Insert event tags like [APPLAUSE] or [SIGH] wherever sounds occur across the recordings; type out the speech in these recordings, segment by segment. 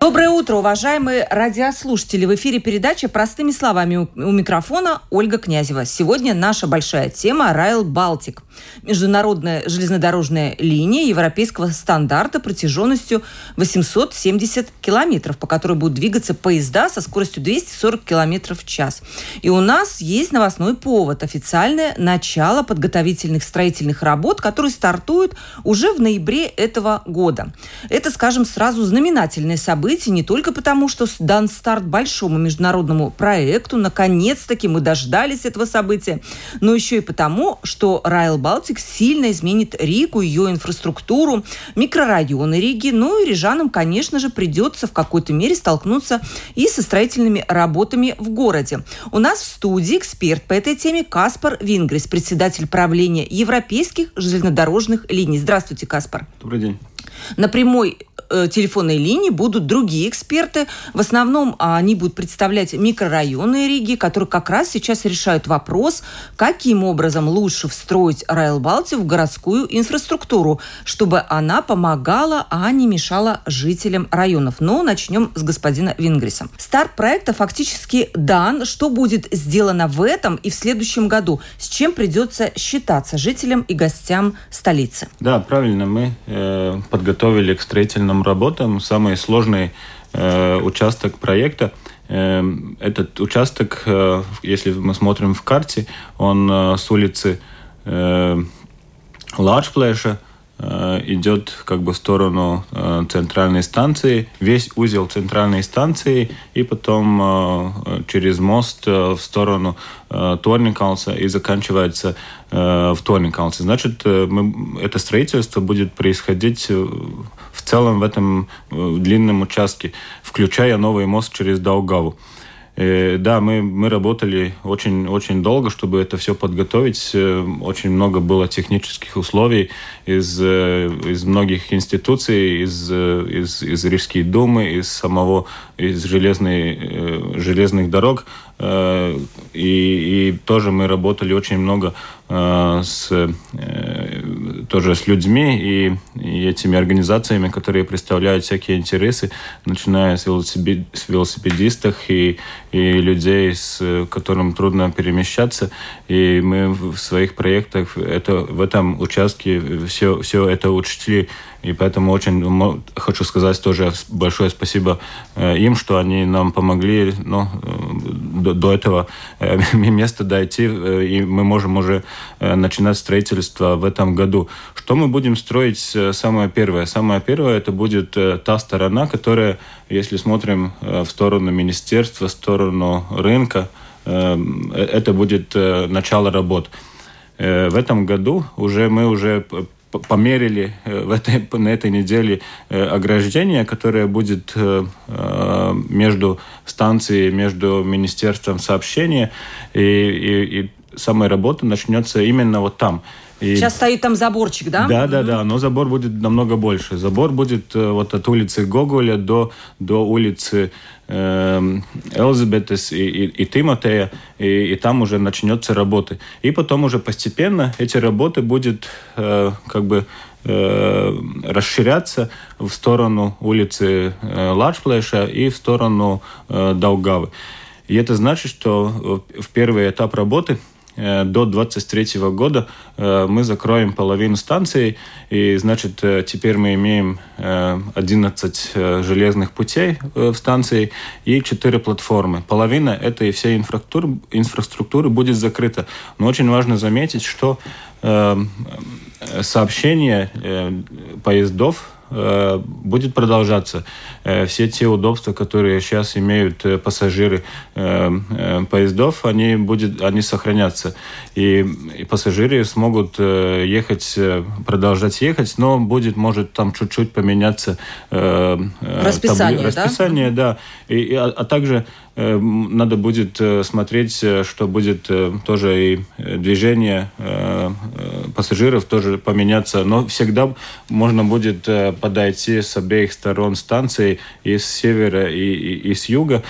Доброе утро, уважаемые радиослушатели. В эфире передача «Простыми словами» у микрофона Ольга Князева. Сегодня наша большая тема «Райл Балтик». Международная железнодорожная линия европейского стандарта протяженностью 870 километров, по которой будут двигаться поезда со скоростью 240 километров в час. И у нас есть новостной повод. Официальное начало подготовительных строительных работ, которые стартуют уже в ноябре этого года. Это, скажем, сразу знаменательное событие, событий не только потому, что дан старт большому международному проекту, наконец-таки мы дождались этого события, но еще и потому, что Райл Балтик сильно изменит Ригу, ее инфраструктуру, микрорайоны Риги, ну и рижанам, конечно же, придется в какой-то мере столкнуться и со строительными работами в городе. У нас в студии эксперт по этой теме Каспар Вингрис, председатель правления европейских железнодорожных линий. Здравствуйте, Каспар. Добрый день. На прямой Э, телефонной линии будут другие эксперты. В основном а, они будут представлять микрорайоны Риги, которые как раз сейчас решают вопрос, каким образом лучше встроить Райл Балти в городскую инфраструктуру, чтобы она помогала, а не мешала жителям районов. Но начнем с господина Вингриса. Старт проекта фактически дан. Что будет сделано в этом и в следующем году? С чем придется считаться жителям и гостям столицы? Да, правильно. Мы э, подготовили к строительному нам работам. Самый сложный э, участок проекта э, этот участок, э, если мы смотрим в карте, он э, с улицы э, Ларчплэша э, идет как бы в сторону э, центральной станции, весь узел центральной станции, и потом э, через мост э, в сторону э, Торникалса и заканчивается э, в Торникалсе. Значит, э, мы, это строительство будет происходить э, в целом в этом э, длинном участке, включая новый мост через Даугаву. Э, да, мы, мы работали очень, очень долго, чтобы это все подготовить. Э, очень много было технических условий из, из многих институций, из, из, из Рижской думы, из самого из железной, железных дорог. И, и тоже мы работали очень много с тоже с людьми и, и этими организациями, которые представляют всякие интересы, начиная с, велосипед, с велосипедистов и, и людей, с которым трудно перемещаться. И мы в своих проектах это, в этом участке все, все это учли. И поэтому очень хочу сказать тоже большое спасибо э, им, что они нам помогли ну, э, до, до этого э, [LAUGHS] места дойти, и мы можем уже начинать строительство в этом году. Что мы будем строить самое первое? Самое первое это будет та сторона, которая, если смотрим в сторону министерства, в сторону рынка, это будет начало работ. В этом году уже мы уже померили э, в этой, на этой неделе э, ограждение, которое будет э, между станцией, между Министерством сообщения, и, и, и самая работа начнется именно вот там. И... Сейчас стоит там заборчик, да? Да, да, да, но забор будет намного больше. Забор будет вот от улицы Гоголя до, до улицы э, Элизабетес и, и, и Тимотея, и, и там уже начнется работы. И потом уже постепенно эти работы будут э, как бы э, расширяться в сторону улицы э, Ларчплэша и в сторону э, Даугавы. И это значит, что в первый этап работы Э, до 2023 года э, мы закроем половину станций, и, значит, э, теперь мы имеем 11 железных путей в станции и 4 платформы. Половина этой всей инфраструктуры, инфраструктуры будет закрыта. Но очень важно заметить, что сообщение поездов Э, будет продолжаться. Э, все те удобства, которые сейчас имеют э, пассажиры поездов, они, будет, они сохранятся. И, и пассажиры смогут ехать, продолжать ехать, но будет, может, там чуть-чуть поменяться расписание, табли... расписание, да? да. И, и, а, а также надо будет смотреть, что будет тоже и движение пассажиров тоже поменяться. Но всегда можно будет подойти с обеих сторон станции, и с севера, и, и, и с юга.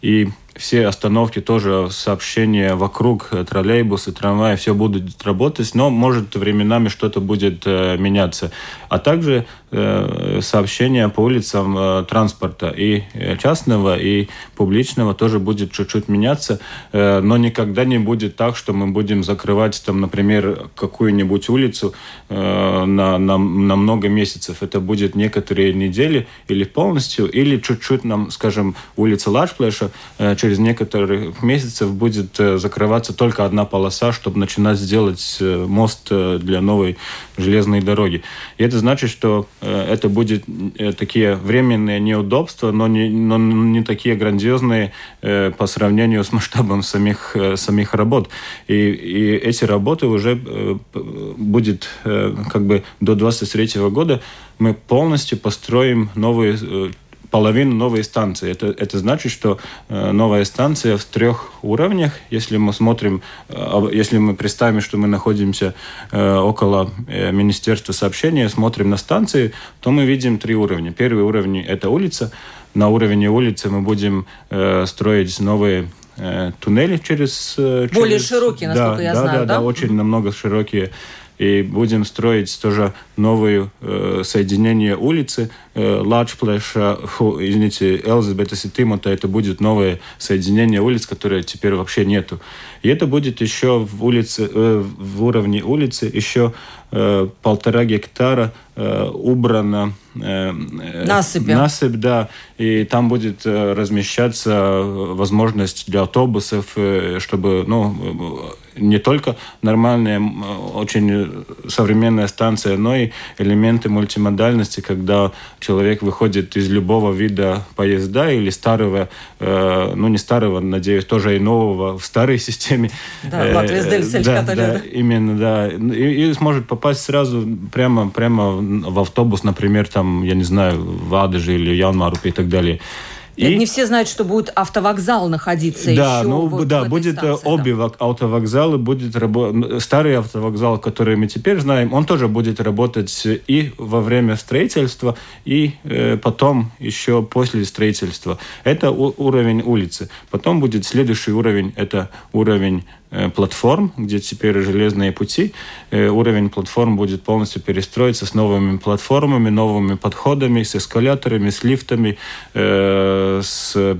И все остановки тоже сообщения вокруг э, троллейбусы, трамваи, все будут работать, но может временами что-то будет э, меняться. А также э, сообщения по улицам э, транспорта и э, частного, и публичного тоже будет чуть-чуть меняться, но никогда не будет так, что мы будем закрывать там, например, какую-нибудь улицу на, на, на много месяцев. Это будет некоторые недели или полностью, или чуть-чуть нам, скажем, улица Лашплеша э, через некоторых месяцев будет закрываться только одна полоса, чтобы начинать сделать мост для новой железной дороги. И это значит, что это будет такие временные неудобства, но не, но не такие грандиозные по сравнению с масштабом самих, самих работ. И, и эти работы уже будет как бы до 23 года мы полностью построим новые половину новой станции. Это, это значит, что э, новая станция в трех уровнях. Если мы смотрим, э, если мы представим, что мы находимся э, около Министерства сообщения, смотрим на станции, то мы видим три уровня. Первый уровень – это улица. На уровне улицы мы будем строить новые туннели через... Более широкие, насколько да, я да, знаю, да? Да, очень намного широкие и будем строить тоже новое э, соединение улицы э, Лачплеша, фу, извините, Элзабетас и Тимота, это будет новое соединение улиц, которое теперь вообще нету. И это будет еще в, улице, э, в уровне улицы еще э, полтора гектара э, убрано э, насыпь. насыпь, да, и там будет э, размещаться возможность для автобусов, э, чтобы, ну, не только нормальная, очень современная станция, но и элементы мультимодальности, когда человек выходит из любого вида поезда или старого, э, ну не старого, надеюсь, тоже и нового в старой [LAUGHS] системе. Да, э, да, да, именно, да. И, и сможет попасть сразу прямо, прямо в автобус, например, там, я не знаю, в Адыже или Янмарупе и так далее. И... Не все знают, что будет автовокзал находиться да, еще ну, вот да, в будет станции, обе да. автовокзалы, будет рабо... старый автовокзал, который мы теперь знаем, он тоже будет работать и во время строительства, и э, потом еще после строительства. Это уровень улицы. Потом будет следующий уровень, это уровень Э, платформ, где теперь железные пути. Э, уровень платформ будет полностью перестроиться с новыми платформами, новыми подходами, с эскаляторами, с лифтами, э, с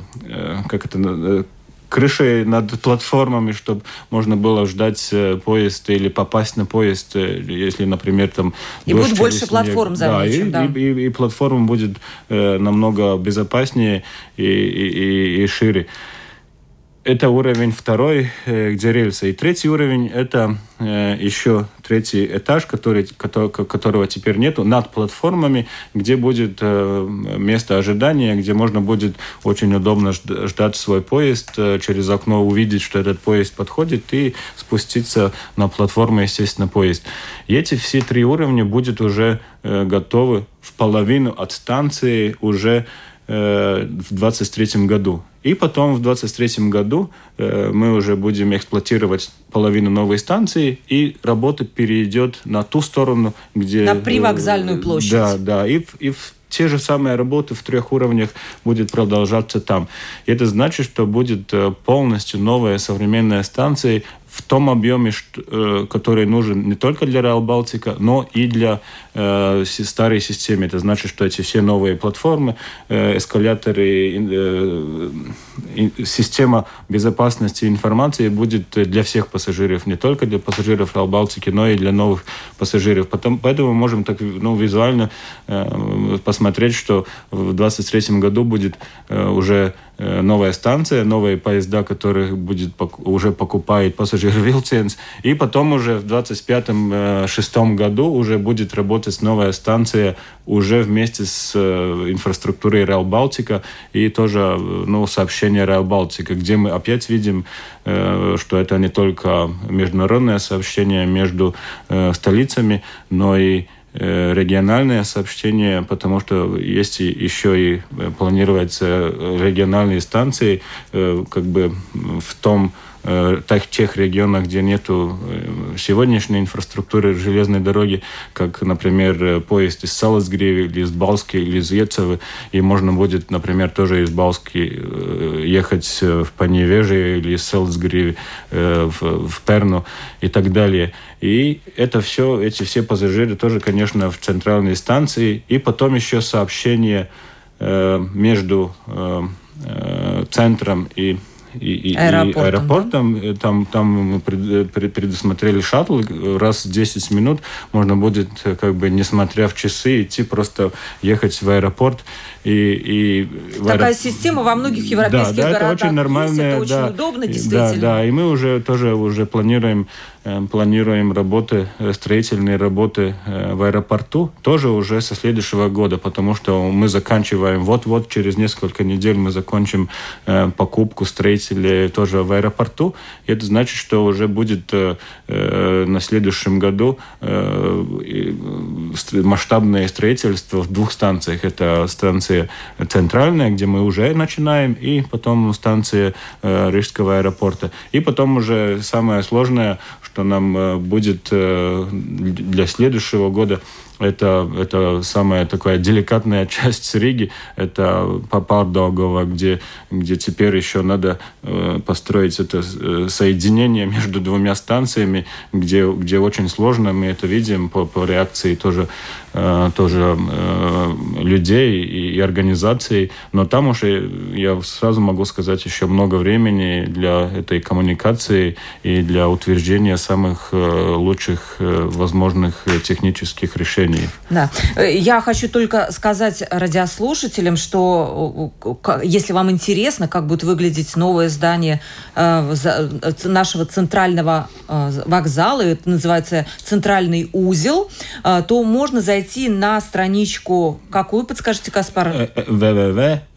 как это крышей над платформами, чтобы можно было ждать поезд или попасть на поезд, если, например, там И будет больше снег. платформ, замечу, да. И, да. И, и, и платформа будет э, намного безопаснее и, и, и, и шире это уровень второй, э, где рельсы. И третий уровень – это э, еще третий этаж, который, которого теперь нету, над платформами, где будет э, место ожидания, где можно будет очень удобно ждать свой поезд, через окно увидеть, что этот поезд подходит, и спуститься на платформу, естественно, поезд. И эти все три уровня будут уже готовы в половину от станции уже в 2023 году. И потом в 2023 году э, мы уже будем эксплуатировать половину новой станции, и работа перейдет на ту сторону, где... На привокзальную площадь. Да, да. И, и те же самые работы в трех уровнях будет продолжаться там. И это значит, что будет э, полностью новая современная станция в том объеме, э, который нужен не только для Реал Балтика, но и для э, старой системы. Это значит, что эти все новые платформы, э, эскаляторы, система безопасности информации будет для всех пассажиров, не только для пассажиров Реал Балтики, но и для новых пассажиров. Потом, поэтому мы можем так ну, визуально посмотреть, что в 2023 году будет уже новая станция, новые поезда, которых будет уже покупает пассажир [LAUGHS] Вилценс. И потом уже в 25-6 году уже будет работать новая станция уже вместе с э, инфраструктурой Rail Балтика и тоже ну, сообщение Rail Балтика, где мы опять видим, э, что это не только международное сообщение между столицами, но и региональное сообщение, потому что есть еще и планируются региональные станции как бы в том Э, тех регионах, где нету э, сегодняшней инфраструктуры железной дороги, как, например, э, поезд из Саласгриви или из Балски или из Ецевы, и можно будет, например, тоже из Балски ехать в Паневеже или из Саласгриви в, в Перну и так далее. И это все, эти все пассажиры тоже, конечно, в центральной станции. И потом еще сообщение между центром и и, и, аэропортом, и аэропортом. Да? Там, там мы предусмотрели шаттл. Раз в 10 минут можно будет, как бы, несмотря в часы, идти просто ехать в аэропорт. И, и Такая аэроп... система во многих европейских да, да, городах это очень нормальная, есть, это да, очень удобно, действительно. Да, да, и мы уже тоже уже планируем планируем работы, э, строительные работы э, в аэропорту тоже уже со следующего года, потому что мы заканчиваем вот-вот через несколько недель мы закончим э, покупку строителей тоже в аэропорту. И это значит, что уже будет на следующем году масштабное строительство в двух станциях. Это станция центральная, где мы уже начинаем, и потом станция Рижского аэропорта. И потом уже самое сложное, что нам э, будет э, для следующего года это, это самая такая деликатная [LAUGHS] часть Риги, это Папардогова, где, где теперь еще надо э, построить это соединение между двумя станциями, где, где очень сложно, мы это видим по, по реакции тоже, тоже э, людей и, организаций, но там уже, я сразу могу сказать, еще много времени для этой коммуникации и для утверждения самых э, лучших э, возможных технических решений. Да. Э, я хочу только сказать радиослушателям, что если вам интересно, как будет выглядеть новое здание э, э, нашего центрального вокзала, это называется «Центральный узел», то можно зайти на страничку, какую, подскажите, Каспар?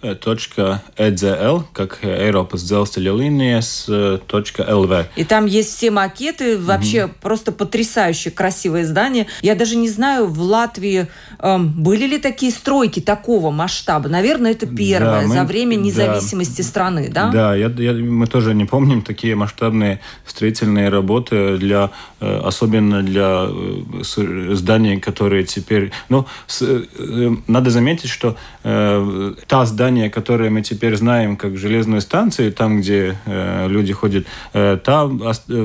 www.edzl, как dzelzceļa līnijas .lv. И там есть все макеты, вообще угу. просто потрясающе красивое здание. Я даже не знаю, в Латвии э, были ли такие стройки такого масштаба? Наверное, это первое да, мы, за время независимости да, страны, да? Да, я, я, мы тоже не помним такие масштабные строительные работы для, э, особенно для э, зданий, которые теперь, ну, с, э, надо заметить, что э, та здание, которое мы теперь знаем как железную станцию, там, где э, люди ходят, э, та,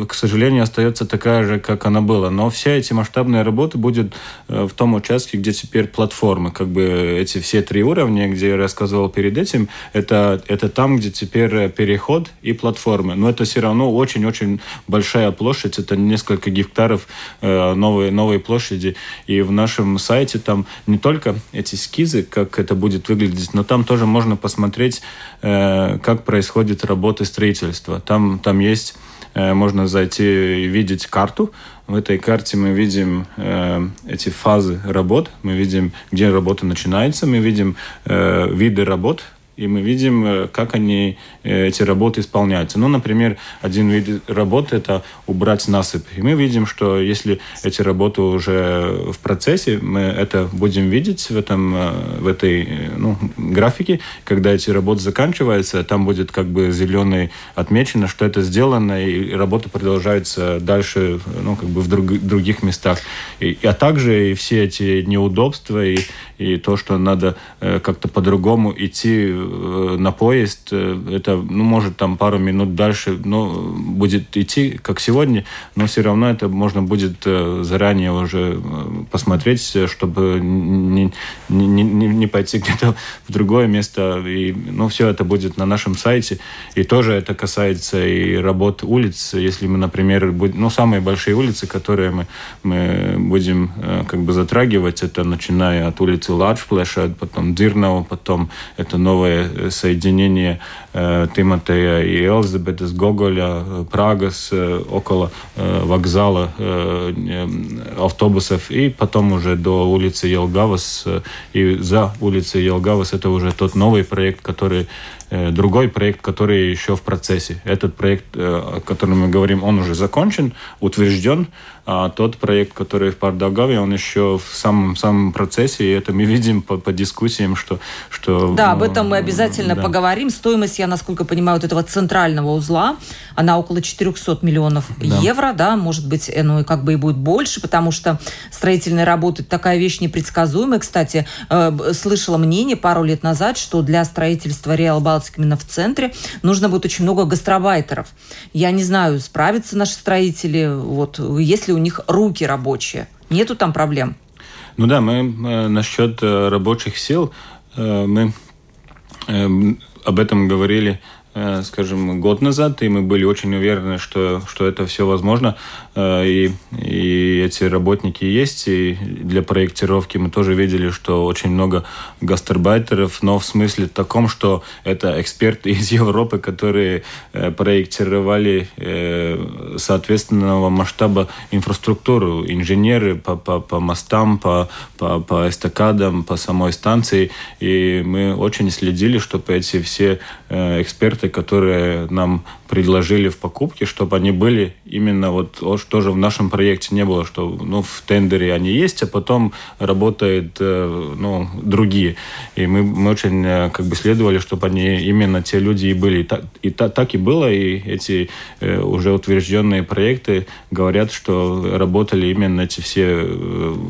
к сожалению, остается такая же, как она была. Но все эти масштабные работы будут э, в том участке, где теперь платформы, как бы эти все три уровня, где я рассказывал перед этим, это, это там, где теперь переход и платформы. Но это все равно очень-очень большая площадь, это несколько гектаров э, новой, новой площади. И в нашем сайте там не только эти эскизы, как это будет выглядеть, но там тоже можно посмотреть, э, как происходит работа строительства. Там, там есть Э, можно зайти и видеть карту. В этой карте мы видим э, эти фазы работ, мы видим, где работа начинается, мы видим виды работ, и мы видим, э, как они, э, эти работы исполняются. Ну, например, один вид работы – это убрать насыпь. И мы видим, что если эти работы уже в процессе, мы это будем видеть в, этом, э, в этой ну, графике. Когда эти работы заканчиваются, там будет как бы зеленый отмечено, что это сделано, и работа продолжается дальше ну, как бы в друг, других местах. И, а также и все эти неудобства и, и то, что надо как-то по-другому идти Э, на поезд, э, это, ну, может, там пару минут дальше, но будет идти, как сегодня, но все равно это можно будет э, заранее уже посмотреть, чтобы не, не, не, не пойти где-то в другое место. И, ну, все это будет на нашем сайте. И тоже это касается и работ улиц. Если мы, например, будем, ну, самые большие улицы, которые мы, мы будем как бы затрагивать, это начиная от улицы Ладжплеша, потом Дирнау, потом это новая соединение Тимотея и Элизабетас Гоголя, Прагас около вокзала автобусов, и потом уже до улицы Елгавас и за улицей Елгавас. Это уже тот новый проект, который Э, другой проект, который еще в процессе. Этот проект, э, о котором мы говорим, он уже закончен, утвержден, а тот проект, который в Пардагаве, он еще в самом, самом процессе, и это мы видим по, по дискуссиям, что... что да, об этом мы обязательно да. поговорим. Стоимость, я насколько понимаю, вот этого центрального узла, она около 400 миллионов да. евро, да, может быть, э, ну и как бы и будет больше, потому что строительные работы такая вещь непредсказуемая. Кстати, э, слышала мнение пару лет назад, что для строительства Реал Балтик именно в центре нужно будет очень много гастробайтеров. Я не знаю, справятся наши строители, вот, если у них руки рабочие. Нету там проблем? Ну да, мы э, насчет э, рабочих сил, э, мы об этом говорили скажем, год назад, и мы были очень уверены, что, что это все возможно, э, и, и эти работники есть, и для проектировки мы тоже видели, что очень много гастарбайтеров, но в смысле таком, что это эксперты [LAUGHS] из Европы, которые э, проектировали соответственного масштаба инфраструктуру, инженеры по, по, по мостам, по, по, по эстакадам, по самой станции, и мы очень следили, чтобы эти все эксперты продукты, которые нам предложили в покупке, чтобы они были именно вот тоже в нашем проекте не было, что ну, в тендере они есть, а потом работают э, ну, другие. И мы, мы очень э, как бы следовали, чтобы они именно те люди и были. И, так, и та, так и было, и эти э, уже утвержденные проекты говорят, что работали именно эти все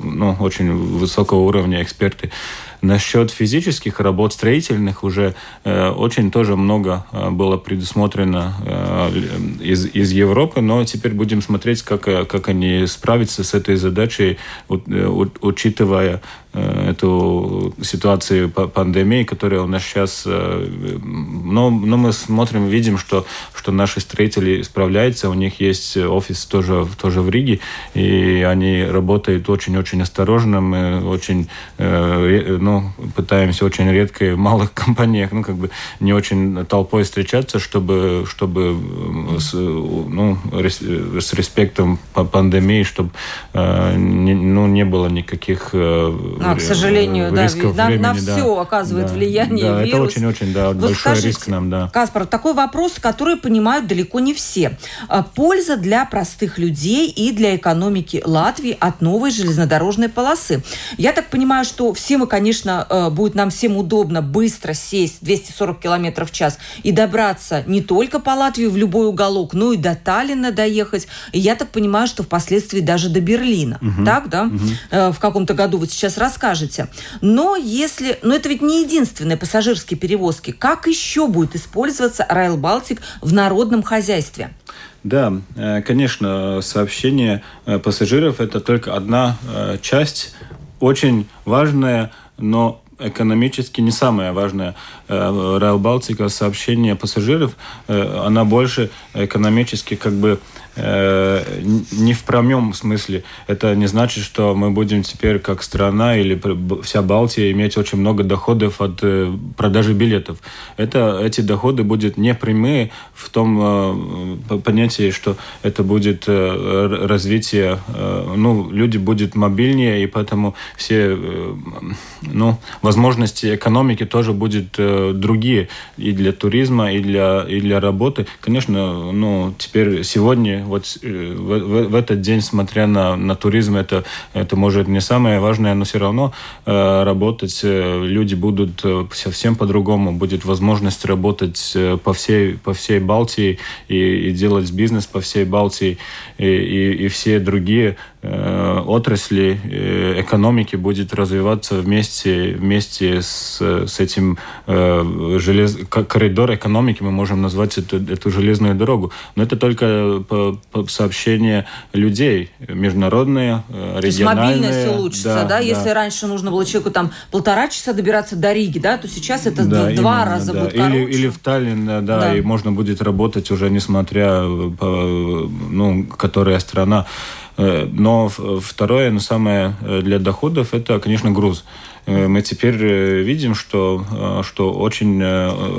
ну, очень высокого уровня эксперты. Насчет физических работ строительных уже э, очень тоже много э, было предусмотрено э, из, из Европы, но теперь будем смотреть, как, э, как они справятся с этой задачей, у, у, учитывая Э, эту ситуацию пандемии, которая у нас сейчас... Э, но, но мы смотрим, видим, что, что наши строители справляются, у них есть офис тоже, тоже в Риге, и они работают очень-очень осторожно, мы очень э, ну, пытаемся очень редко в малых [LAUGHS] компаниях, ну, как бы не очень толпой встречаться, чтобы, чтобы с, ну, с респектом по пандемии, чтобы не, ну, не было никаких а, к сожалению, да, на, времени, на все да. оказывает да, влияние да, вирус. Это очень-очень да, большой скажите, риск нам, да. Каспар, такой вопрос, который понимают далеко не все. А, польза для простых людей и для экономики Латвии от новой железнодорожной полосы. Я так понимаю, что все мы, конечно, э, будет нам всем удобно быстро сесть 240 км в час и добраться не только по Латвии в любой уголок, но и до Таллина доехать. И я так понимаю, что впоследствии даже до Берлина. Угу. Так, да? Угу. В каком-то году вот сейчас расскажете. Но если... Но это ведь не единственные пассажирские перевозки. Как еще будет использоваться Райл Балтик в народном хозяйстве? Да, э, конечно, сообщение э, пассажиров – это только одна э, часть, очень важная, но экономически не самая важная Райл Балтика сообщение пассажиров, она больше экономически как бы Э, не в прямом смысле. Это не значит, что мы будем теперь как страна или вся Балтия иметь очень много доходов от э, продажи билетов. Это, эти доходы будут не прямые в том э, понятии, что это будет развитие, ну, люди будут мобильнее, и поэтому все ну, возможности экономики тоже будут другие и для туризма, и для, и для работы. Конечно, ну, теперь сегодня вот э, в, в, этот день, смотря на, на туризм, это, это может не самое важное, но все равно э, работать э, люди будут э, совсем по-другому. Будет возможность работать по всей, по всей Балтии и, и делать бизнес по всей Балтии и, и, и все другие Э, отрасли э, экономики будет развиваться вместе, вместе с, с этим э, желез... коридор экономики, мы можем назвать эту, эту железную дорогу. Но это только по, по сообщение людей, международные, региональные. То есть мобильность улучшится, да? да? да. Если раньше нужно было человеку там полтора часа добираться до Риги, да, то сейчас это да, два именно, раза да. будет короче. Или, или в Таллин, да, да, и можно будет работать уже несмотря по, ну, которая страна. Э, но второе, но самое э, для доходов, это, конечно, груз. Мы теперь видим, что, что, очень,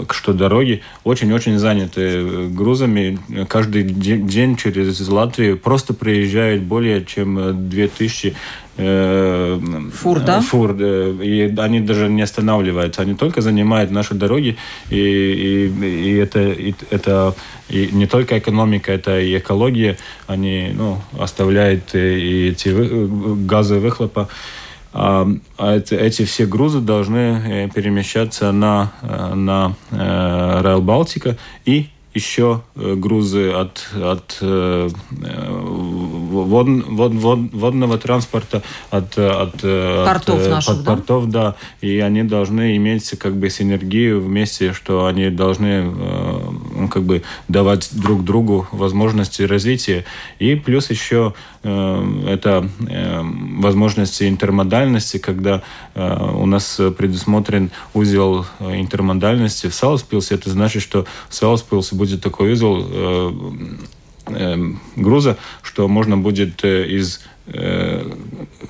что дороги очень-очень заняты грузами. Каждый день через Латвию просто приезжает более чем 2000 Э, фур, да? Фур. И они даже не останавливаются. Они только занимают наши дороги. И, и, и это, и, это и не только экономика, это и экология. Они ну, оставляют и эти газы выхлопа. А, а эти, эти все грузы должны э, перемещаться на, э, на Райл Балтика и еще грузы от, от вод, вод, вод, водного транспорта, от, от портов от, наших, от да? портов, да, и они должны иметь как бы синергию вместе, что они должны ну, как бы давать друг другу возможности развития. И плюс еще это возможности интермодальности, когда у нас предусмотрен узел интермодальности в Сауспилсе. Это значит, что в Сауспилсе будет такой узел Эм, груза, что можно будет э, из э,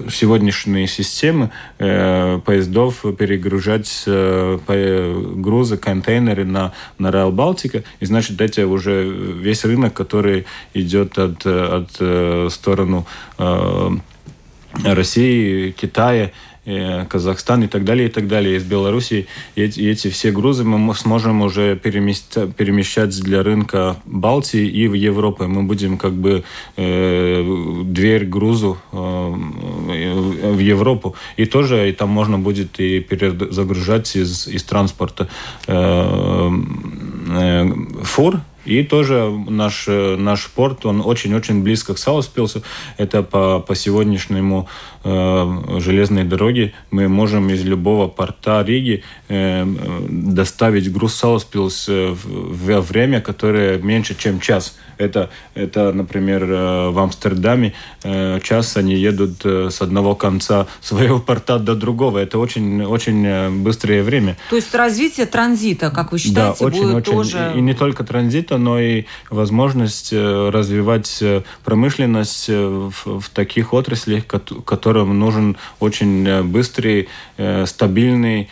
сегодняшней системы э, поездов перегружать грузы, контейнеры на, на Rail Балтика. И значит, это уже весь рынок, который идет от, от сторону России, Китая Казахстан и так далее, и так далее, из Беларуси. И эти, и эти все грузы мы сможем уже перемещать, перемещать для рынка Балтии и в Европу. Мы будем как бы э, дверь грузу э, в Европу. И тоже и там можно будет и перезагружать из, из транспорта э, э, фур, и тоже наш, наш порт, он очень-очень близко к Саласпилсу. Это по, по сегодняшнему э, железной дороге мы можем из любого порта Риги э, доставить груз Саласпилс в время, которое меньше, чем час. Это, это например, э, в Амстердаме э, час они едут э, с одного конца своего порта до другого. Это очень, очень быстрое время. То есть развитие транзита, как вы считаете, да, очень, будет очень. тоже... И не только транзита, но и возможность развивать промышленность в, в таких отраслях, которым нужен очень быстрый, стабильный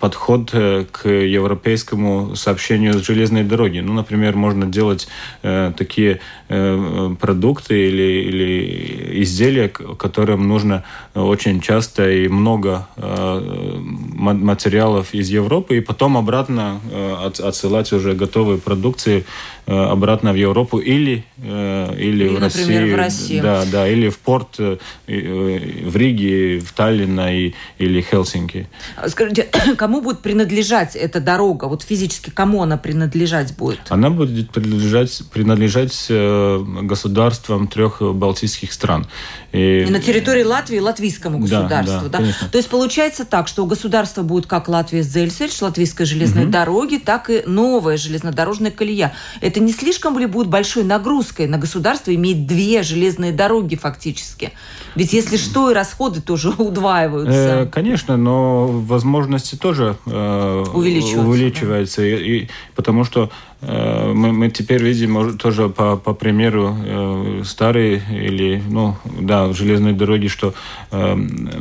подход к европейскому сообщению с железной дороги. Ну, например, можно делать э, такие э, продукты или, или изделия, которым нужно очень часто и много э, материалов из Европы, и потом обратно э, от, отсылать уже готовые продукции э, обратно в Европу или, э, или, или в Россию. в Россию. Да, да, или в порт э, э, в Риге, в Таллине и, или Хельсинки. Скажите, [CLEARS THROAT] кому будет принадлежать эта дорога? Вот физически кому она принадлежать будет? Она будет принадлежать принадлежать, э, государствам трех балтийских стран. И, и на территории Латвии латвийскому государству. Да, да, да? То есть получается так, что у государства будет как Латвия Зельсельш, Латвийской железной угу. дороги, так и новая железнодорожная колея. Это не слишком ли будет большой нагрузкой на государство иметь две железные дороги фактически? Ведь если что, и расходы тоже [LAUGHS] удваиваются. Э, конечно, но возможности тоже э, увеличиваются. увеличиваются да. и, и, потому что э, мы, мы теперь видим тоже по, по примеру э, старой или, ну, да, железной дороги, что, э,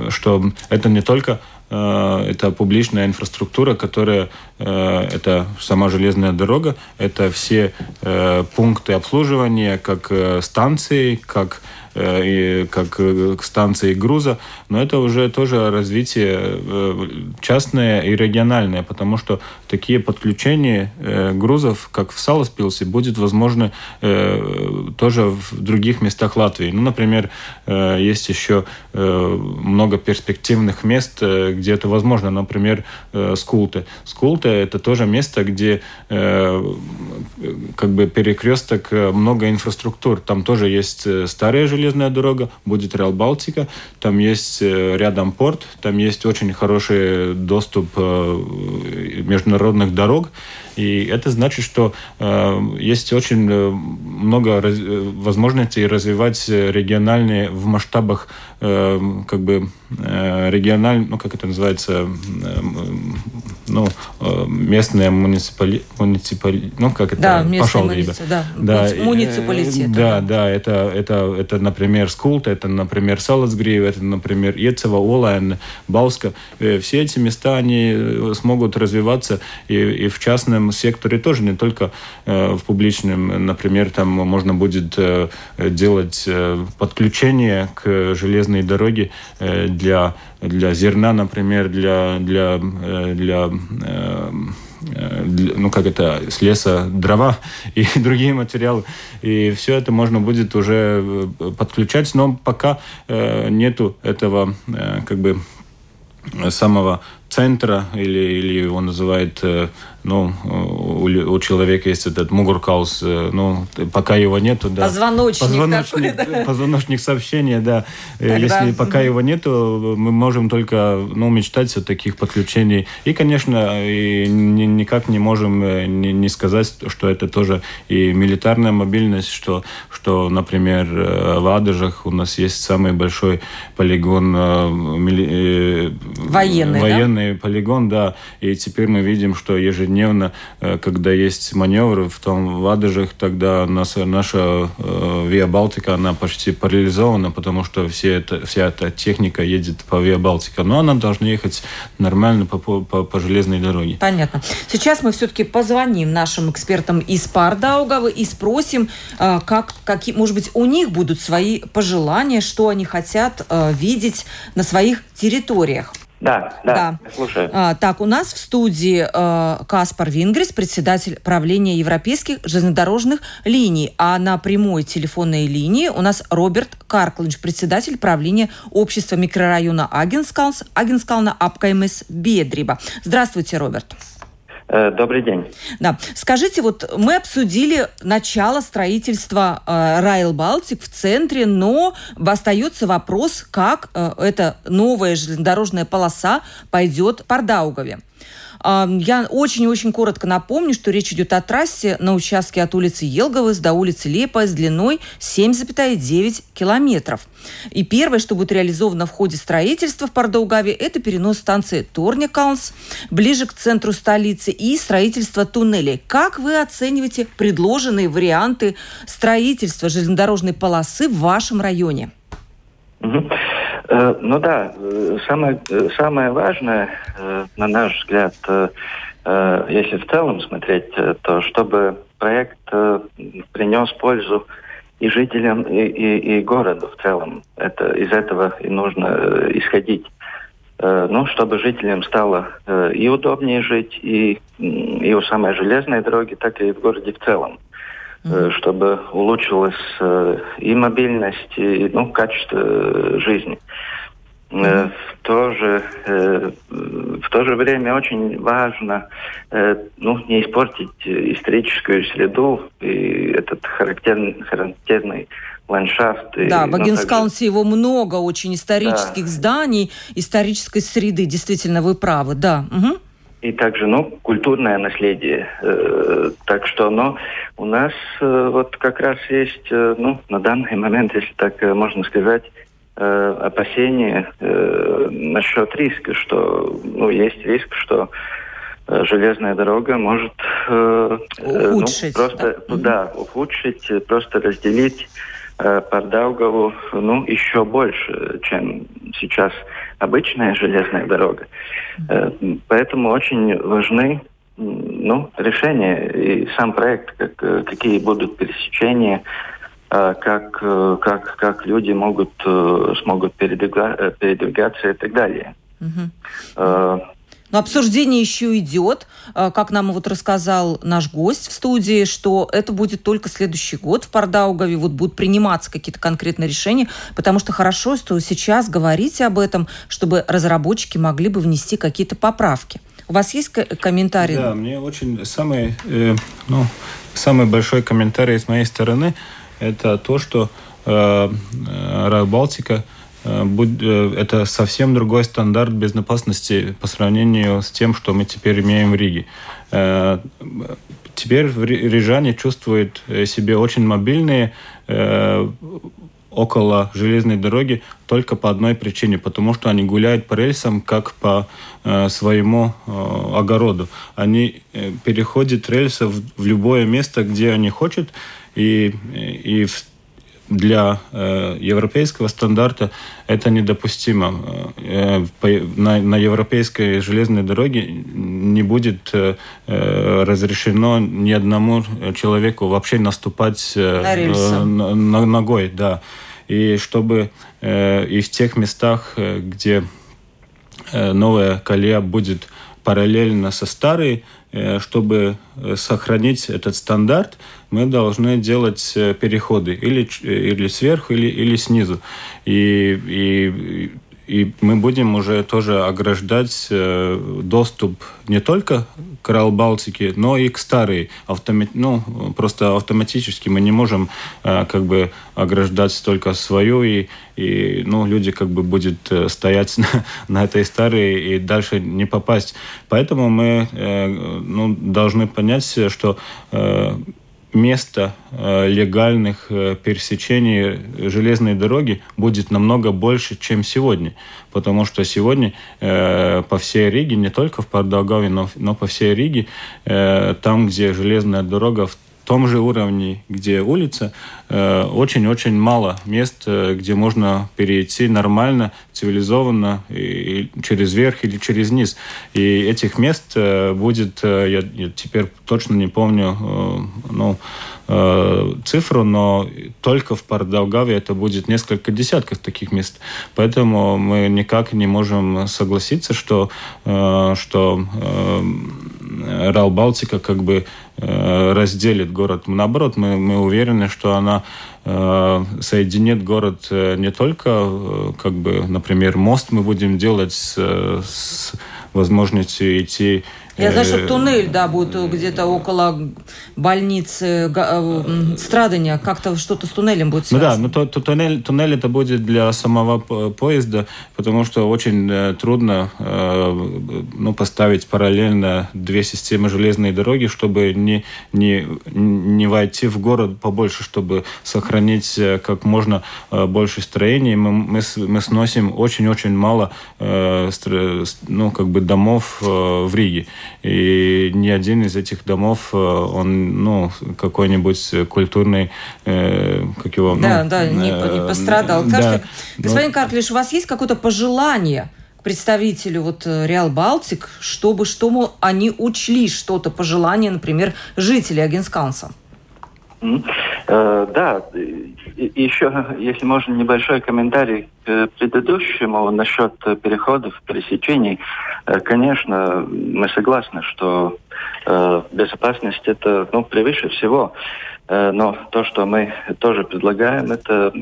что это не только это публичная инфраструктура, которая э, это сама железная дорога, это все э, пункты обслуживания, как э, станции, как Э, и как э, станции груза, но это уже тоже развитие э, частное и региональное, потому что такие подключения грузов, как в Саласпилсе, будет возможно тоже в других местах Латвии. Ну, например, есть еще много перспективных мест, где это возможно. Например, Скулте. Скулте – это тоже место, где как бы перекресток много инфраструктур. Там тоже есть железные железная дорога, будет Реал Балтика, там есть э, рядом порт, там есть очень хороший доступ э, международных дорог, и это значит, что э, есть очень много возможностей развивать региональные в масштабах как бы э, региональ, ну как это называется, ну местные муниципали... муниципали... ну как это да, пошел муници... да. да муниципалитет да, да. да это это это например Скулт это например Салацгрив это например Ецева Олайн Бауска все эти места они смогут развиваться и, и в частном секторе тоже не только в публичном. Например там можно будет делать подключение к железной дороге для для зерна, например, для, для, э, для, э, для ну как это, с леса дрова [LAUGHS] и другие материалы. И все это можно будет уже э, подключать, но пока нету этого как бы самого центра, или, или его называют ну, у, у человека есть этот мугуркаус, э, ну, пока его нету, да. Позвоночник Позвоночник, такой, да. позвоночник сообщения, да. Э, Тогда... Если пока его нету, мы можем только, ну, мечтать о таких подключений. И, конечно, и никак не можем э, не, не сказать, что это тоже и милитарная мобильность, что, что например, в Адыжах у нас есть самый большой полигон, военный, военный да? полигон, да, и теперь мы видим, что ежедневно ежедневно, э, когда есть маневры в том Ладожах, тогда наша, наша э, Виа Балтика, она почти парализована, потому что все это, вся эта техника едет по Виа Балтика. Но она должна ехать нормально по, по, по железной дороге. Понятно. Сейчас мы все-таки позвоним нашим экспертам из Пардаугавы и спросим, э, как, какие, может быть, у них будут свои пожелания, что они хотят видеть на своих территориях. Да, да, да. слушаю. А, так, у нас в студии э, Каспар Вингрис, председатель правления европейских железнодорожных линий. А на прямой телефонной линии у нас Роберт Карклинч, председатель правления общества микрорайона Агенскалс, Агенскална Апкаймес Бедриба. Здравствуйте, Роберт. Добрый день. Да. Скажите, вот мы обсудили начало строительства э, Райл Балтик в центре, но остается вопрос, как э, эта новая железнодорожная полоса пойдет по Пардаугове. Я очень-очень коротко напомню, что речь идет о трассе на участке от улицы Елговыс до улицы Лепа с длиной 7,9 километров. И первое, что будет реализовано в ходе строительства в Пардаугаве, это перенос станции Торникаунс ближе к центру столицы и строительство туннелей. Как вы оцениваете предложенные варианты строительства железнодорожной полосы в вашем районе? Угу. Э, ну да, э, самое, э, самое важное, на наш взгляд, если в целом смотреть, то чтобы проект принес пользу и жителям, и, и, и городу в целом. Это, из этого и нужно исходить. Ну, чтобы жителям стало и удобнее жить, и, и у самой железной дороги, так и в городе в целом. Э, чтобы улучшилась э, и мобильность, и ну, качество жизни. Mm-hmm. В то же в то же время очень важно ну не испортить историческую среду и этот характерный характерный ландшафт. Да, в Агенскаунсе ну, его много очень исторических да. зданий, исторической среды. Действительно, вы правы, да. Угу и также, ну, культурное наследие. Э, так что, но у нас э, вот как раз есть, э, ну, на данный момент, если так э, можно сказать, э, опасения э, насчет риска, что, ну, есть риск, что э, железная дорога может э, э ухудшить, ну, просто, да? да, ухудшить, просто разделить э, Пардаугову, ну, еще больше, чем сейчас обычная железная дорога. Э, поэтому очень важны ну, решения и сам проект, как, э, какие будут пересечения, как, как, как люди могут, смогут передвигаться и так далее. Угу. Но обсуждение еще идет, э, как нам вот рассказал наш гость в студии, что это будет только следующий год в Пардаугове, вот будут приниматься какие-то конкретные решения, потому что хорошо, что сейчас говорите об этом, чтобы разработчики могли бы внести какие-то поправки. У вас есть комментарий? Да, мне очень самый, э, ну, самый большой комментарий с моей стороны это то, что э, э Балтика – Э, э, это совсем другой стандарт безопасности по сравнению с тем, что мы теперь имеем в Риге. Э, теперь рижане чувствуют себя очень мобильные, около железной дороги только по одной причине, потому что они гуляют по рельсам как по э, своему э, огороду. Они э, переходят рельсы в, в любое место, где они хотят, и, и в для э, европейского стандарта это недопустимо. Э, по, на, на европейской железной дороге не будет э, э разрешено ни одному человеку вообще наступать э, на на, ногой. Да. И чтобы э, и в тех местах, э, где э, новая колея будет параллельно со старой, э, чтобы э, сохранить этот стандарт, мы должны делать э, переходы или, или сверху, или, или снизу. И, и и мы будем уже тоже ограждать э, доступ не только к Рал Балтике, но и к старой. Автомат... Ну, просто автоматически мы не можем э, как бы ограждать только свою, и, и ну, люди как бы будут э, стоять [LAUGHS] на, на этой старой и дальше не попасть. Поэтому мы ну, должны понять, что место э, легальных э, пересечений железной дороги будет намного больше, чем сегодня. Потому что сегодня э, по всей Риге, не только в Пардаугаве, но по всей Риге, там, где железная дорога в том же уровне, где улица, э, очень-очень мало мест, э, где можно перейти нормально, цивилизованно, и через верх или через низ. И этих мест э, будет, я, я теперь точно не помню, ну, цифру, но только в Пардаугаве это будет несколько десятков таких мест. Поэтому мы никак не можем согласиться, что, что Рал Балтика как бы Э, разделит город. Наоборот, мы, мы уверены, что она э, соединит город э, не только, как бы, например, мост мы будем делать с, с возможностью идти я знаю, что туннель, да, будет где-то около больницы э, Страдания. Как-то что-то с туннелем будет связано. Ну да, но то, то, туннель, туннель это будет для самого поезда, потому что очень э, трудно э, ну, поставить параллельно две системы железной дороги, чтобы не, не, не войти в город побольше, чтобы сохранить как можно больше строений. Мы, мы, мы сносим очень-очень мало ну, как бы домов в Риге. И ни один из этих домов, э, он, ну, какой-нибудь культурный, э, как его... Да, ну, да, не, э, не пострадал. Да, Скажите, но... господин Карклиш, у вас есть какое-то пожелание к представителю вот э, Реал Балтик, чтобы что они учли что-то, пожелание, например, жителей Агенсканса? Э, да, еще, если можно, небольшой комментарий предыдущему насчет переходов, пересечений. Э, конечно, мы согласны, что э, безопасность это ну, превыше всего. Но то, что мы тоже предлагаем, это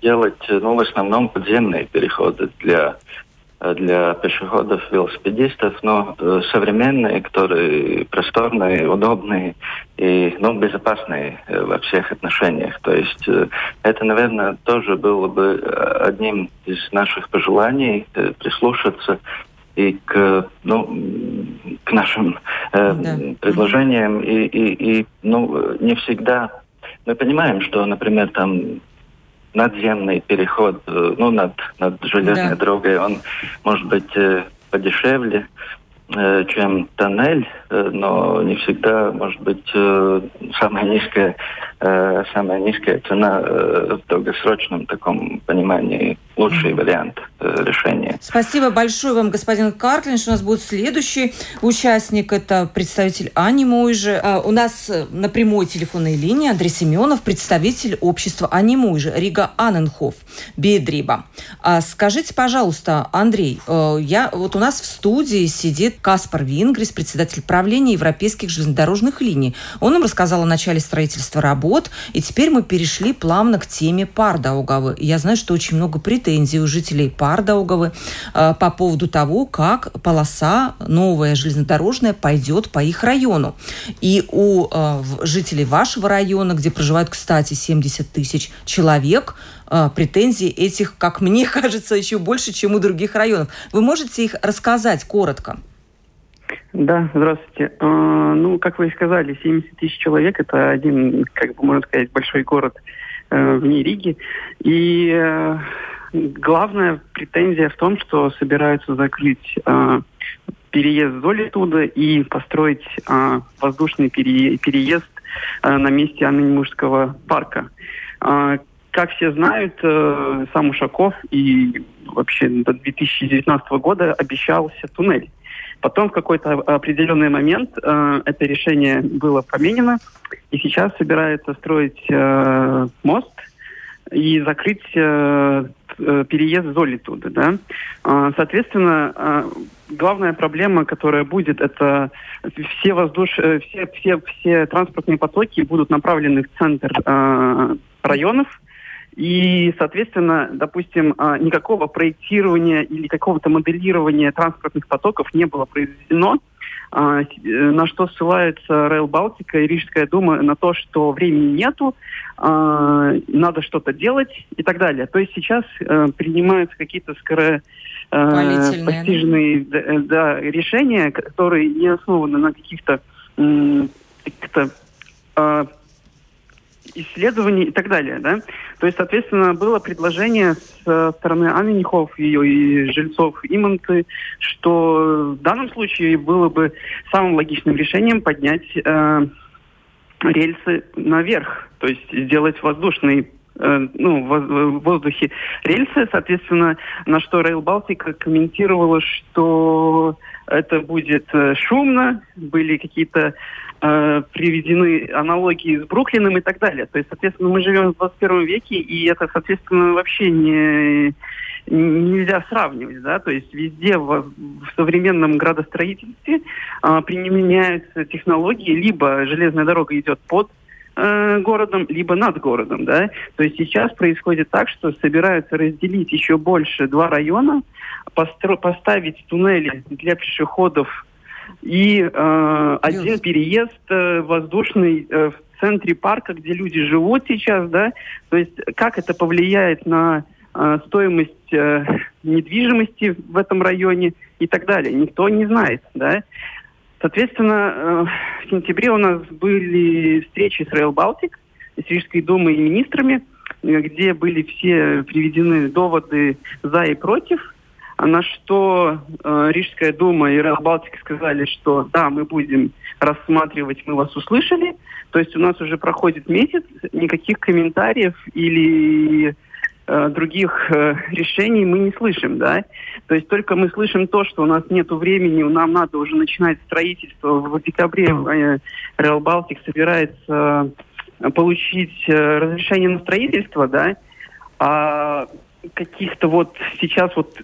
делать ну, в основном подземные переходы для для пешеходов, велосипедистов, но э, современные, которые просторные, удобные и ну, безопасные э, во всех отношениях. То есть э, это, наверное, тоже было бы одним из наших пожеланий прислушаться и к, ну, к нашим э, да. предложениям. И, и, и ну, не всегда мы понимаем, что, например, там надземный переход, э, ну, над, над железной да. дорогой, он может быть э, подешевле, э, чем тоннель, но не всегда может быть самая низкая Э, самая низкая цена э, в долгосрочном таком понимании лучший вариант э, решения. Спасибо большое вам, господин Карклинш. У нас будет следующий участник. Это представитель Ани Мойжи. У нас на прямой телефонной линии Андрей Семенов, представитель общества Ани Мойжи, Рига Анненхоф, Бедриба. А скажите, пожалуйста, Андрей, я, вот у нас в студии сидит Каспар Вингрис, председатель правления европейских железнодорожных линий. Он нам рассказал о начале строительства работ год. И теперь мы перешли плавно к теме Пардаугавы. Я знаю, что очень много претензий у жителей Пардаугавы э, по поводу того, как полоса новая железнодорожная пойдет по их району. И у э, жителей вашего района, где проживают, кстати, 70 тысяч человек, э, претензий этих, как мне [LAUGHS] кажется, еще больше, чем у других районов. Вы можете их рассказать коротко? Да, здравствуйте. А, ну, как вы и сказали, 70 тысяч человек – это один, как бы можно сказать, большой город э, вне Риги. И э, главная претензия в том, что собираются закрыть э, переезд Золитуда и построить э, воздушный пере, переезд э, на месте Анны парка. Как все знают, сам Ушаков и вообще до 2019 года обещался туннель. Потом в какой-то определенный момент э, это решение было поменено, и сейчас собирается строить э, мост и закрыть э, э переезд Золи туда. Да? Э, соответственно, э, главная проблема, которая будет, это все воздуш... Э, все, все, все транспортные потоки будут направлены в центр э, районов, и, соответственно, допустим, а, никакого проектирования или какого-то моделирования транспортных потоков не было произведено, а, э, на что ссылается Rail Балтика и Рижская дума, на то, что времени нету, а, надо что-то делать и так далее. То есть сейчас э, принимаются какие-то скорее э, постижные да, решения, которые не основаны на каких-то каких-то исследований и так далее, да. То есть, соответственно, было предложение со стороны Анненихов и, и жильцов Иманты, что в данном случае было бы самым логичным решением поднять э, рельсы наверх, то есть сделать воздушный э, ну, в воздухе рельсы, соответственно, на что Rail Baltica комментировала, что это будет э, шумно, были какие-то э, приведены аналогии с Бруклином и так далее. То есть, соответственно, мы живем в 21 веке, и это, соответственно, вообще не нельзя сравнивать, да, то есть везде в, в современном градостроительстве э, применяются технологии, либо железная дорога идет под э, городом, либо над городом, да. То есть сейчас происходит так, что собираются разделить еще больше два района, постро- поставить туннели для пешеходов и э, один переезд э, воздушный э, в центре парка, где люди живут сейчас, да, то есть как это повлияет на э, стоимость э, недвижимости в этом районе и так далее, никто не знает, да. Соответственно, э, в сентябре у нас были встречи с Rail Baltic, с Рижской думой и министрами, э, где были все приведены доводы за и против, на что э, Рижская дума и Реал Балтика сказали, что да, мы будем рассматривать, мы вас услышали. То есть у нас уже проходит месяц, никаких комментариев или э, других э, решений мы не слышим, да. То есть только мы слышим то, что у нас нет времени, нам надо уже начинать строительство. В декабре э, Балтик собирается э, получить э, разрешение на строительство, да, а каких-то вот сейчас вот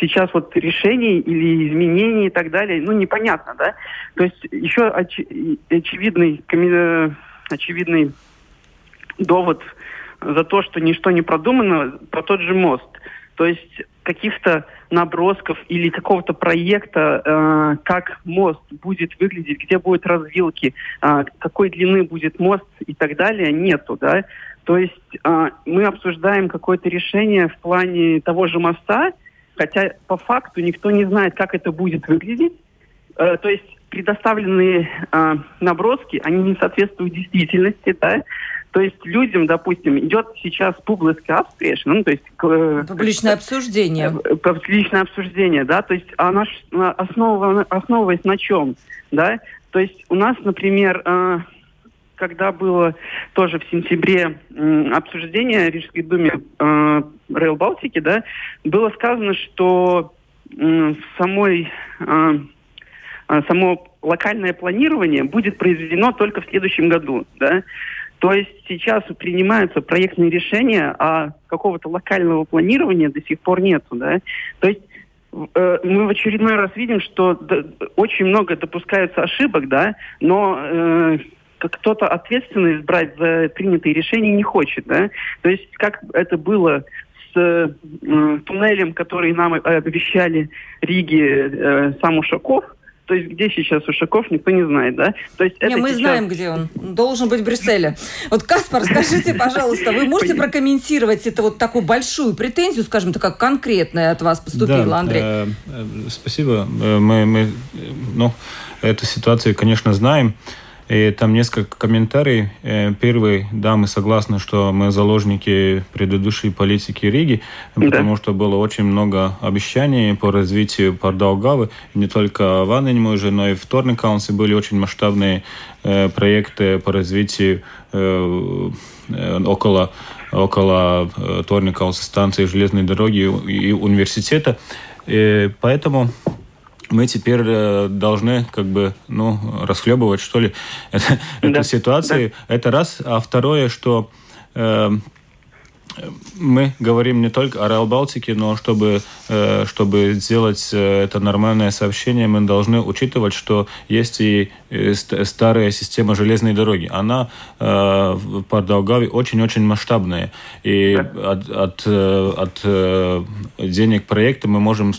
сейчас вот решений или изменений и так далее, ну, непонятно, да? То есть еще оч очевидный, очевидный довод за то, что ничто не продумано, про тот же мост. То есть каких-то набросков или какого-то проекта, э, как мост будет выглядеть, где будут развилки, э, какой длины будет мост и так далее, нету, да. То есть э, мы обсуждаем какое-то решение в плане того же моста, хотя по факту никто не знает, как это будет выглядеть. Э, то есть предоставленные э, наброски, они не соответствуют действительности, да. То есть людям, допустим, идет сейчас публичное обстреш, ну, то есть... Э, Публичное обсуждение. Э, публичное обсуждение, да, то есть она основа, основываясь на чем, да. То есть у нас, например, э, когда было тоже в сентябре э, обсуждение в Рижской думе э, Rail Балтики, да, было сказано, что э, самой, э, само локальное планирование будет произведено только в следующем году, да. То есть сейчас принимаются проектные решения, а какого-то локального планирования до сих пор нету, да. То есть э, мы в очередной раз видим, что очень много допускается ошибок, да, но э, кто-то ответственность брать за принятые решения не хочет, да? То есть как это было э, туннелем, который нам обещали Риге э, сам Ушаков, то есть где сейчас Ушаков, никто не знает, да? То есть не, мы сейчас... знаем, где он. Должен быть в Брюсселе. Вот, Каспар, [LAUGHS] скажите, пожалуйста, вы можете прокомментировать это вот такую большую претензию, скажем так, как конкретная от вас поступила, да, Андрей? Э, э, спасибо. Э, мы, мы, ну, эту ситуацию, конечно, знаем. И там несколько комментариев. Первый, да, мы согласны, что мы заложники предыдущей политики Риги, потому да. что было очень много обещаний по развитию Пардаугавы. Не только в Анненмуже, но и в Торникаунсе были очень масштабные проекты по развитию около около Торникауса станции железной дороги и университета. И поэтому мы теперь э, должны как бы ну расхлебывать что ли [LAUGHS] это, да. эту ситуацию. Да. Это раз, а второе, что э, мы говорим не только о Реал Балтике, но чтобы, э, чтобы сделать э, это нормальное сообщение, мы должны учитывать, что есть и старая система железной дороги. Она э, по Даугаве очень-очень масштабная. И от, от, от денег проекта мы можем,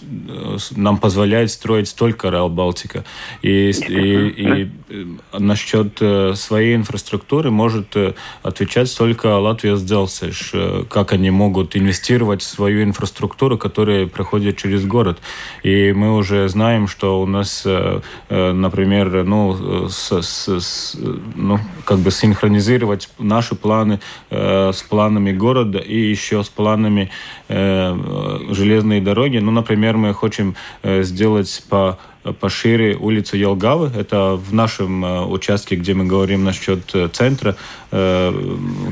нам позволяет строить столько Реал Балтика. И, и, и насчет своей инфраструктуры может отвечать только Латвия Сделсеш, как они могут инвестировать в свою инфраструктуру, которая проходит через город. И мы уже знаем, что у нас, э, э, например, ну, с, с, с, ну, как бы синхронизировать наши планы э, с планами города и еще с планами железной дороги. Ну, например, мы хотим сделать по пошире улицу Елгавы. Это в нашем э, участке, где мы говорим насчет э, центра, э,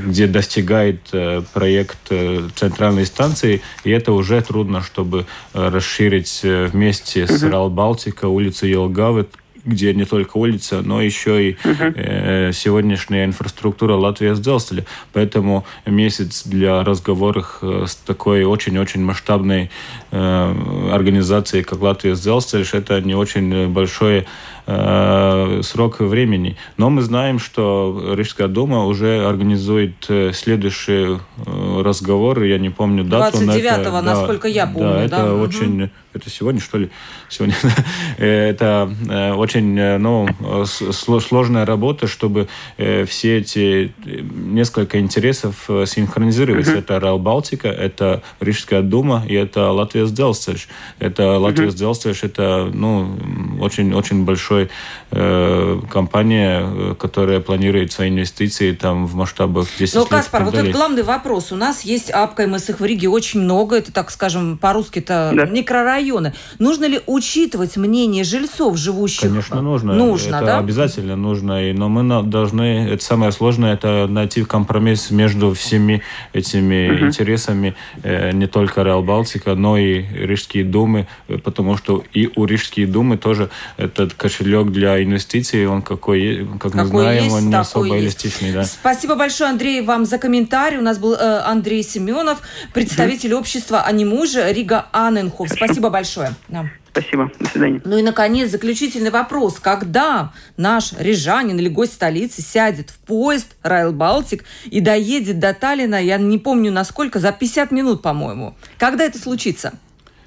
где достигает проект центральной станции. И это уже трудно, чтобы расширить вместе с Рал Балтика улицу Елгавы где не только улица, но еще и э, сегодняшняя инфраструктура Латвии Сделстали. Поэтому месяц для разговоров э, с такой очень-очень масштабной э, организацией, как Латвия Сделстали, это не очень большое э, срок времени. Но мы знаем, что Рижская дума уже организует э, следующий разговор, я не помню дату. 29-го, насколько да, я помню. Да, это да? очень... Угу. Это сегодня, что ли? Сегодня. [LAUGHS] это очень ну, сложная работа, чтобы все эти несколько интересов синхронизировать. Угу. Это Рал Балтика, это Рижская дума и это Латвия Сделстеж. Это Латвия Сделстеж, это ну, очень-очень большой большой э, компания, э, которая планирует свои инвестиции там в масштабах 10 Но, лет. Ну, Каспар, вот этот главный вопрос. У нас есть Апка и Мысых в Риге очень много. Это, так скажем, по-русски-то да. микрорайоны. Нужно ли учитывать мнение жильцов, живущих? Конечно, нужно. Нужно, это да? обязательно нужно. Но мы должны, это самое сложное, это найти компромисс между всеми этими угу. интересами, э, не только Реал Балтика, но и Рижские думы, потому что и у Рижские думы тоже этот кошелек для инвестиций, он какой, как какой мы знаем, есть, он не особо есть. эластичный. Да. Спасибо большое, Андрей, вам за комментарий. У нас был э, Андрей Семенов, представитель общества «Анимужа» Рига Анненхоф. Спасибо большое. Да. Спасибо. До свидания. Ну и, наконец, заключительный вопрос. Когда наш рижанин или гость столицы сядет в поезд Райл Балтик и доедет до Таллина, я не помню насколько, за 50 минут, по-моему. Когда это случится?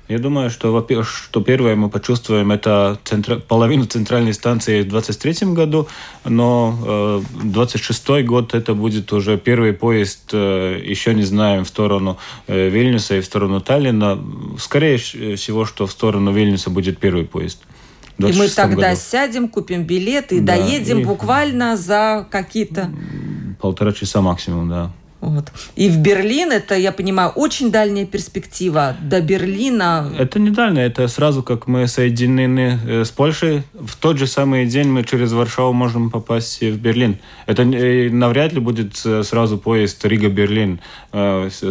Я думаю, что, что первое мы почувствуем это центр, половину центральной станции в 23 году, но э, 26 год это будет уже первый поезд, э, еще не знаем, в сторону э, Вильнюса и в сторону Таллина. Скорее всего, что в сторону Вильнюса будет первый поезд. И мы тогда году. сядем, купим билет и да, доедем и... буквально за какие-то... Полтора часа максимум, да. Вот. И в Берлин, это, я понимаю, очень дальняя перспектива. До Берлина... Это не дальняя, это сразу как мы соединены э, с Польшей. В тот же самый день мы через Варшаву можем попасть в Берлин. Это э, навряд ли будет э, сразу поезд Рига-Берлин.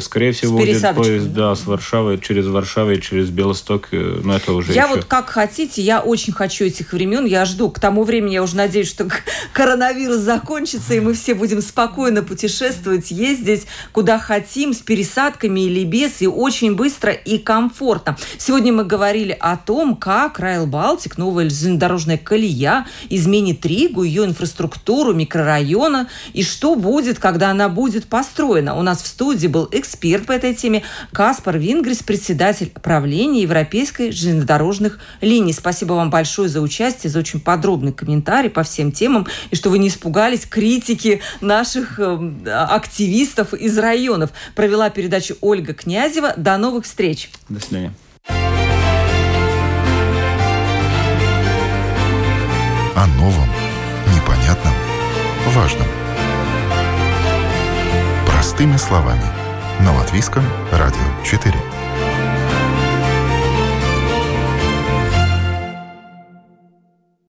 Скорее всего, будет поезд да, с Варшавы, через Варшаву и через Белосток. Но это уже Я еще... вот как хотите, я очень хочу этих времен. Я жду. К тому времени я уже надеюсь, что коронавирус закончится, и мы все будем спокойно путешествовать, ездить ездить куда хотим, с пересадками или без, и очень быстро и комфортно. Сегодня мы говорили о том, как Райл Балтик, новая железнодорожная колея, изменит Ригу, ее инфраструктуру, микрорайона, и что будет, когда она будет построена. У нас в студии был эксперт по этой теме Каспар Вингрис, председатель правления Европейской железнодорожных линий. Спасибо вам большое за участие, за очень подробный комментарий по всем темам, и что вы не испугались критики наших э, активистов, артистов из районов. Провела передачу Ольга Князева. До новых встреч. До свидания. О новом, непонятном, важном. Простыми словами. На Латвийском радио 4.